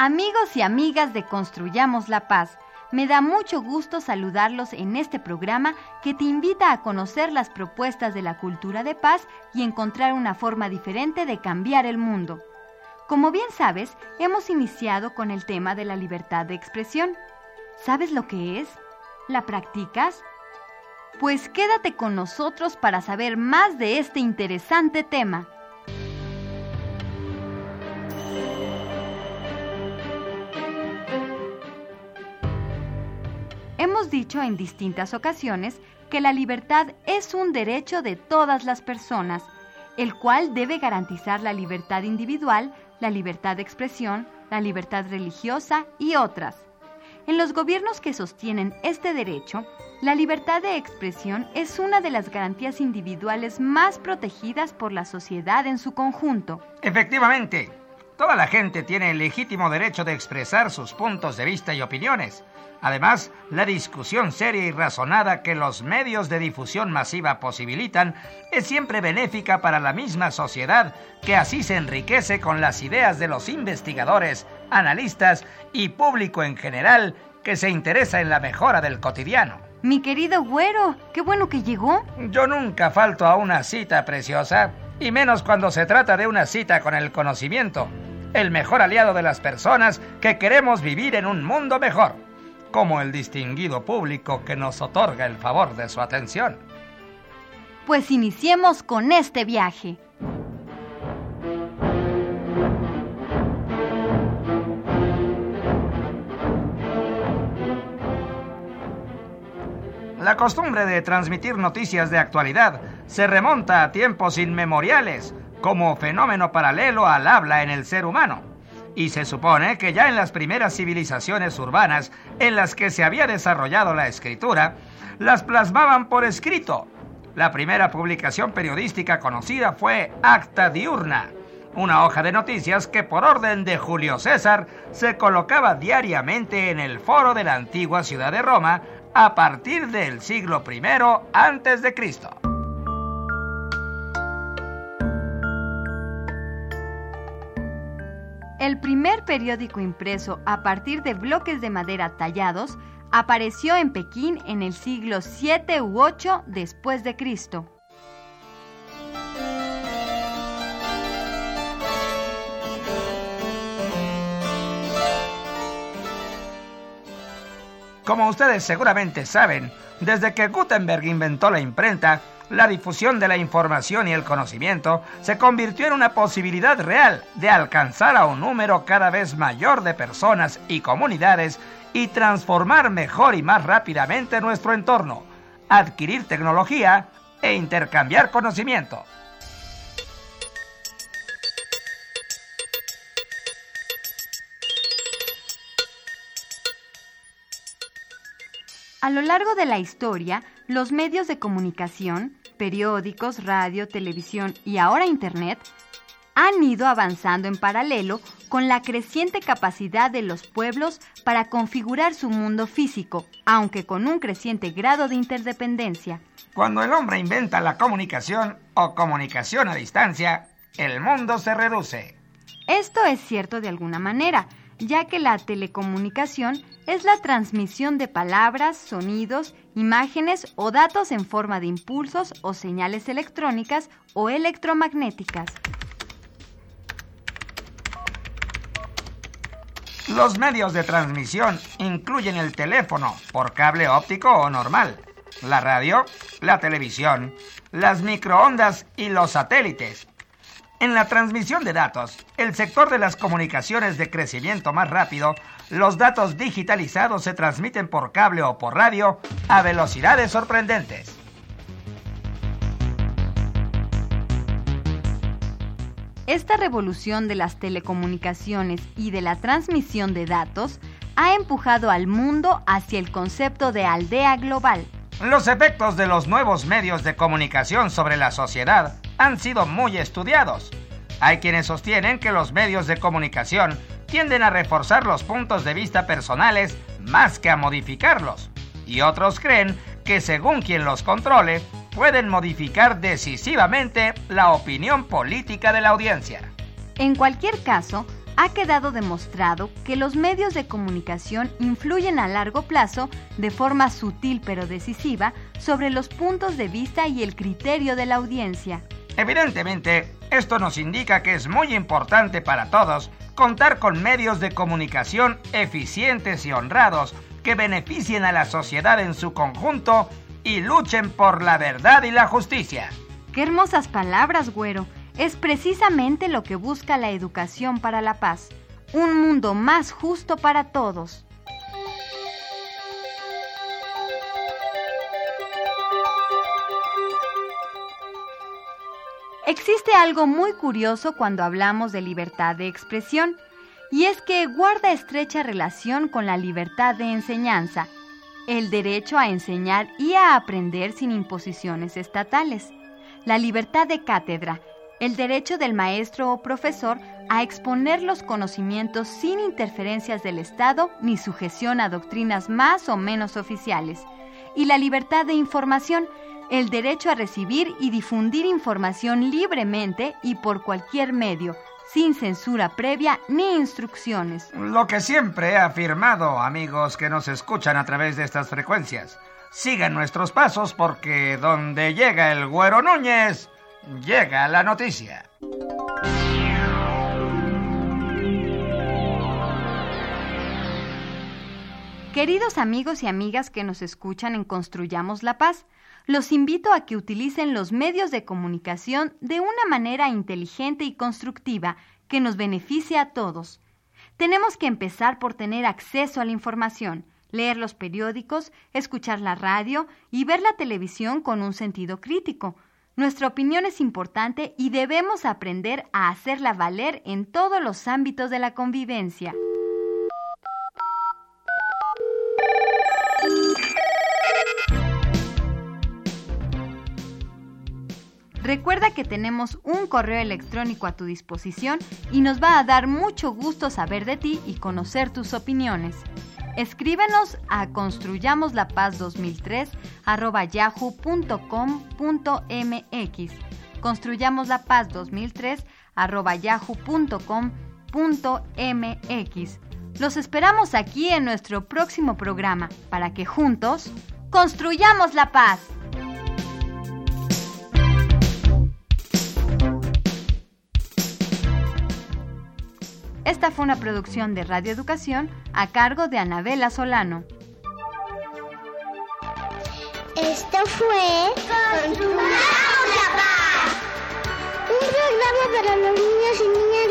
Amigos y amigas de Construyamos la Paz, me da mucho gusto saludarlos en este programa que te invita a conocer las propuestas de la cultura de paz y encontrar una forma diferente de cambiar el mundo. Como bien sabes, hemos iniciado con el tema de la libertad de expresión. ¿Sabes lo que es? ¿La practicas? Pues quédate con nosotros para saber más de este interesante tema. Hemos dicho en distintas ocasiones que la libertad es un derecho de todas las personas, el cual debe garantizar la libertad individual, la libertad de expresión, la libertad religiosa y otras. En los gobiernos que sostienen este derecho, la libertad de expresión es una de las garantías individuales más protegidas por la sociedad en su conjunto. Efectivamente, toda la gente tiene el legítimo derecho de expresar sus puntos de vista y opiniones Además, la discusión seria y razonada que los medios de difusión masiva posibilitan es siempre benéfica para la misma sociedad que así se enriquece con las ideas de los investigadores, analistas y público en general que se interesa en la mejora del cotidiano. Mi querido güero, qué bueno que llegó. Yo nunca falto a una cita preciosa, y menos cuando se trata de una cita con el conocimiento, el mejor aliado de las personas que queremos vivir en un mundo mejor como el distinguido público que nos otorga el favor de su atención. Pues iniciemos con este viaje. La costumbre de transmitir noticias de actualidad se remonta a tiempos inmemoriales como fenómeno paralelo al habla en el ser humano y se supone que ya en las primeras civilizaciones urbanas en las que se había desarrollado la escritura, las plasmaban por escrito. La primera publicación periodística conocida fue Acta Diurna, una hoja de noticias que por orden de Julio César se colocaba diariamente en el foro de la antigua ciudad de Roma a partir del siglo I antes El primer periódico impreso a partir de bloques de madera tallados apareció en Pekín en el siglo 7 u 8 después de Cristo. Como ustedes seguramente saben, desde que Gutenberg inventó la imprenta, la difusión de la información y el conocimiento se convirtió en una posibilidad real de alcanzar a un número cada vez mayor de personas y comunidades y transformar mejor y más rápidamente nuestro entorno, adquirir tecnología e intercambiar conocimiento. A lo largo de la historia, los medios de comunicación, periódicos, radio, televisión y ahora Internet, han ido avanzando en paralelo con la creciente capacidad de los pueblos para configurar su mundo físico, aunque con un creciente grado de interdependencia. Cuando el hombre inventa la comunicación o comunicación a distancia, el mundo se reduce. Esto es cierto de alguna manera, ya que la telecomunicación es la transmisión de palabras, sonidos, imágenes o datos en forma de impulsos o señales electrónicas o electromagnéticas. Los medios de transmisión incluyen el teléfono por cable óptico o normal, la radio, la televisión, las microondas y los satélites, en la transmisión de datos, el sector de las comunicaciones de crecimiento más rápido, los datos digitalizados se transmiten por cable o por radio a velocidades sorprendentes. Esta revolución de las telecomunicaciones y de la transmisión de datos ha empujado al mundo hacia el concepto de aldea global. Los efectos de los nuevos medios de comunicación sobre la sociedad han sido muy estudiados. Hay quienes sostienen que los medios de comunicación tienden a reforzar los puntos de vista personales más que a modificarlos. Y otros creen que según quien los controle, pueden modificar decisivamente la opinión política de la audiencia. En cualquier caso, ha quedado demostrado que los medios de comunicación influyen a largo plazo de forma sutil pero decisiva sobre los puntos de vista y el criterio de la audiencia. Evidentemente, esto nos indica que es muy importante para todos contar con medios de comunicación eficientes y honrados que beneficien a la sociedad en su conjunto y luchen por la verdad y la justicia. Qué hermosas palabras, güero es precisamente lo que busca la educación para la paz, un mundo más justo para todos. Existe algo muy curioso cuando hablamos de libertad de expresión, y es que guarda estrecha relación con la libertad de enseñanza, el derecho a enseñar y a aprender sin imposiciones estatales, la libertad de cátedra, el derecho del maestro o profesor a exponer los conocimientos sin interferencias del Estado ni sujeción a doctrinas más o menos oficiales, y la libertad de información, el derecho a recibir y difundir información libremente y por cualquier medio, sin censura previa ni instrucciones. Lo que siempre he afirmado, amigos que nos escuchan a través de estas frecuencias. Sigan nuestros pasos porque donde llega el güero Núñez, llega la noticia. Queridos amigos y amigas que nos escuchan en Construyamos la Paz, los invito a que utilicen los medios de comunicación de una manera inteligente y constructiva que nos beneficie a todos. Tenemos que empezar por tener acceso a la información, leer los periódicos, escuchar la radio y ver la televisión con un sentido crítico, nuestra opinión es importante y debemos aprender a hacerla valer en todos los ámbitos de la convivencia. Recuerda que tenemos un correo electrónico a tu disposición y nos va a dar mucho gusto saber de ti y conocer tus opiniones. Escríbenos a construyamoslapaz2003 arroba yahoo.com.mx Construyamos la Paz 2003 arroba yahoo.com.mx Los esperamos aquí en nuestro próximo programa para que juntos construyamos la paz. Esta fue una producción de Radio Educación a cargo de Anabela Solano. Esto fue Construyamos la Paz. Un programa para los niños y niñas